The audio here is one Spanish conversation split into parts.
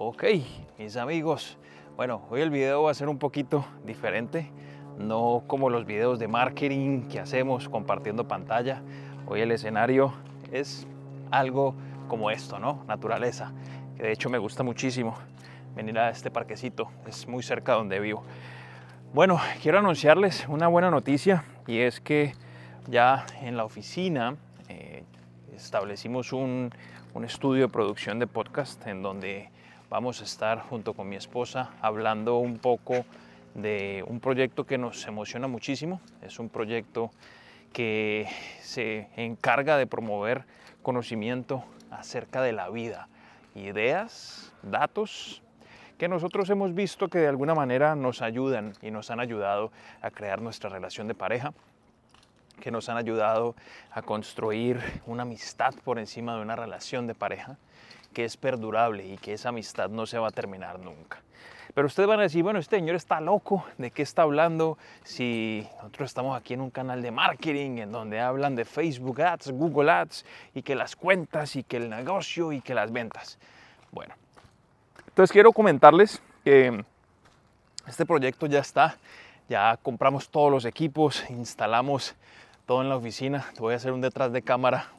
Ok, mis amigos, bueno, hoy el video va a ser un poquito diferente, no como los videos de marketing que hacemos compartiendo pantalla. Hoy el escenario es algo como esto, ¿no? Naturaleza, que de hecho me gusta muchísimo venir a este parquecito, es muy cerca donde vivo. Bueno, quiero anunciarles una buena noticia y es que ya en la oficina eh, establecimos un, un estudio de producción de podcast en donde vamos a estar junto con mi esposa hablando un poco de un proyecto que nos emociona muchísimo. Es un proyecto que se encarga de promover conocimiento acerca de la vida, ideas, datos que nosotros hemos visto que de alguna manera nos ayudan y nos han ayudado a crear nuestra relación de pareja, que nos han ayudado a construir una amistad por encima de una relación de pareja que es perdurable y que esa amistad no se va a terminar nunca. Pero ustedes van a decir, bueno, este señor está loco, ¿de qué está hablando? Si nosotros estamos aquí en un canal de marketing en donde hablan de Facebook Ads, Google Ads y que las cuentas y que el negocio y que las ventas. Bueno, entonces quiero comentarles que este proyecto ya está, ya compramos todos los equipos, instalamos todo en la oficina. Voy a hacer un detrás de cámara,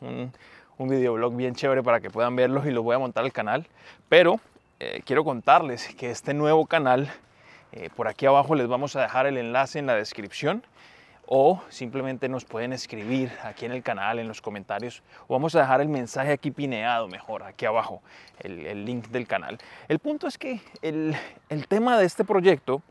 un videoblog bien chévere para que puedan verlos y lo voy a montar al canal. Pero eh, quiero contarles que este nuevo canal, eh, por aquí abajo les vamos a dejar el enlace en la descripción o simplemente nos pueden escribir aquí en el canal, en los comentarios, o vamos a dejar el mensaje aquí pineado mejor, aquí abajo, el, el link del canal. El punto es que el, el tema de este proyecto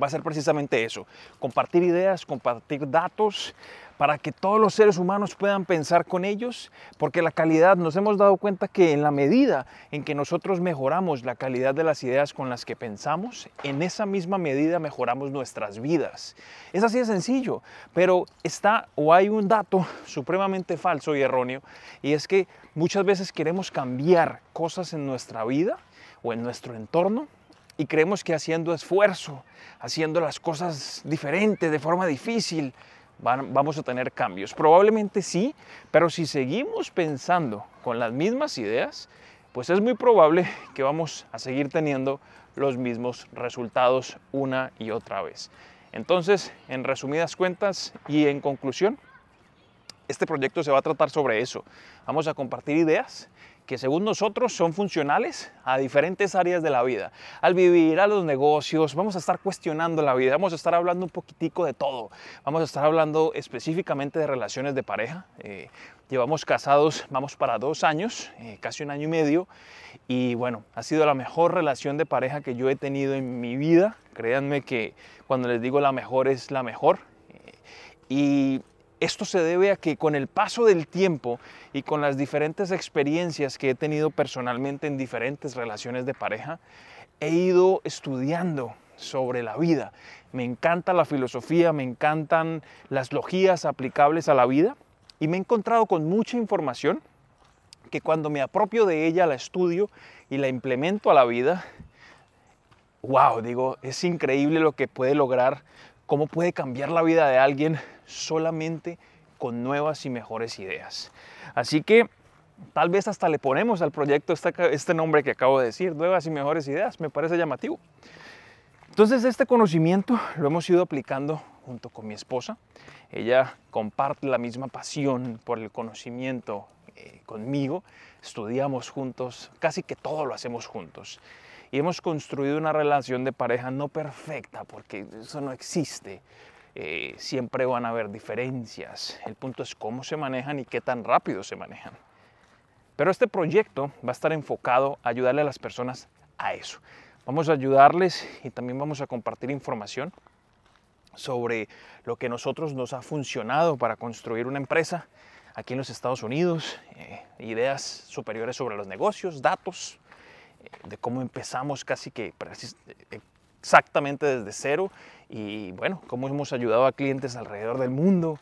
va a ser precisamente eso, compartir ideas, compartir datos para que todos los seres humanos puedan pensar con ellos, porque la calidad, nos hemos dado cuenta que en la medida en que nosotros mejoramos la calidad de las ideas con las que pensamos, en esa misma medida mejoramos nuestras vidas. Es así de sencillo, pero está o hay un dato supremamente falso y erróneo, y es que muchas veces queremos cambiar cosas en nuestra vida o en nuestro entorno y creemos que haciendo esfuerzo, haciendo las cosas diferentes, de forma difícil, vamos a tener cambios. Probablemente sí, pero si seguimos pensando con las mismas ideas, pues es muy probable que vamos a seguir teniendo los mismos resultados una y otra vez. Entonces, en resumidas cuentas y en conclusión, este proyecto se va a tratar sobre eso. Vamos a compartir ideas que según nosotros son funcionales a diferentes áreas de la vida. Al vivir, a los negocios, vamos a estar cuestionando la vida, vamos a estar hablando un poquitico de todo. Vamos a estar hablando específicamente de relaciones de pareja. Eh, llevamos casados, vamos para dos años, eh, casi un año y medio. Y bueno, ha sido la mejor relación de pareja que yo he tenido en mi vida. Créanme que cuando les digo la mejor es la mejor. Eh, y esto se debe a que con el paso del tiempo y con las diferentes experiencias que he tenido personalmente en diferentes relaciones de pareja, he ido estudiando sobre la vida. Me encanta la filosofía, me encantan las logías aplicables a la vida y me he encontrado con mucha información que cuando me apropio de ella, la estudio y la implemento a la vida, wow, digo, es increíble lo que puede lograr, cómo puede cambiar la vida de alguien solamente con nuevas y mejores ideas. Así que tal vez hasta le ponemos al proyecto este, nombre que acabo de decir, nuevas y mejores ideas, me parece llamativo. Entonces este conocimiento lo hemos ido aplicando junto con mi esposa. Ella comparte la misma pasión por el conocimiento eh, conmigo. Estudiamos juntos, casi que todo lo hacemos juntos. Y hemos construido una relación de pareja no perfecta, porque eso no existe, eh, siempre van a haber diferencias. El punto es cómo se manejan y qué tan rápido se manejan. Pero este proyecto va a estar enfocado a ayudarle a las personas a eso. Vamos a ayudarles y también vamos a compartir información sobre lo que nosotros nos ha funcionado para construir una empresa aquí en los Estados Unidos, eh, ideas superiores sobre los negocios, datos, de cómo empezamos casi que exactamente desde cero y bueno, cómo hemos ayudado a clientes alrededor del mundo.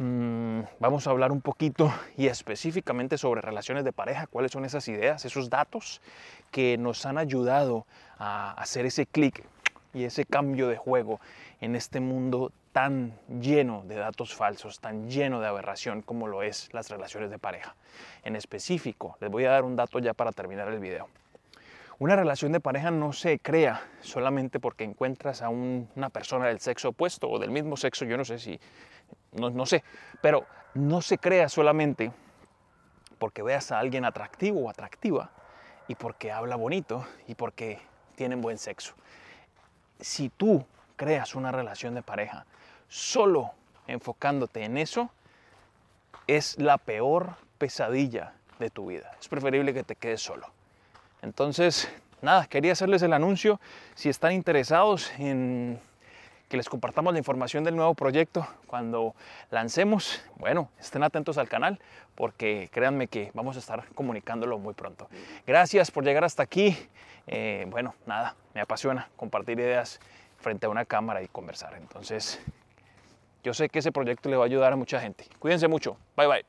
Mm, vamos a hablar un poquito y específicamente sobre relaciones de pareja, cuáles son esas ideas, esos datos que nos han ayudado a hacer ese clic y ese cambio de juego en este mundo tan lleno de datos falsos, tan lleno de aberración como lo es las relaciones de pareja. En específico, les voy a dar un dato ya para terminar el video. Una relación de pareja no se crea solamente porque encuentras a una persona del sexo opuesto o del mismo sexo, yo no sé si, no, no sé, pero no se crea solamente porque veas a alguien atractivo o atractiva y porque habla bonito y porque tienen buen sexo. Si tú creas una relación de pareja solo enfocándote en eso, es la peor pesadilla de tu vida. Es preferible que te quedes solo. Entonces, nada, quería hacerles el anuncio. Si están interesados en que les compartamos la información del nuevo proyecto cuando lancemos, bueno, estén atentos al canal porque créanme que vamos a estar comunicándolo muy pronto. Gracias por llegar hasta aquí. Eh, bueno, nada, me apasiona compartir ideas frente a una cámara y conversar. Entonces, yo sé que ese proyecto le va a ayudar a mucha gente. Cuídense mucho. Bye bye.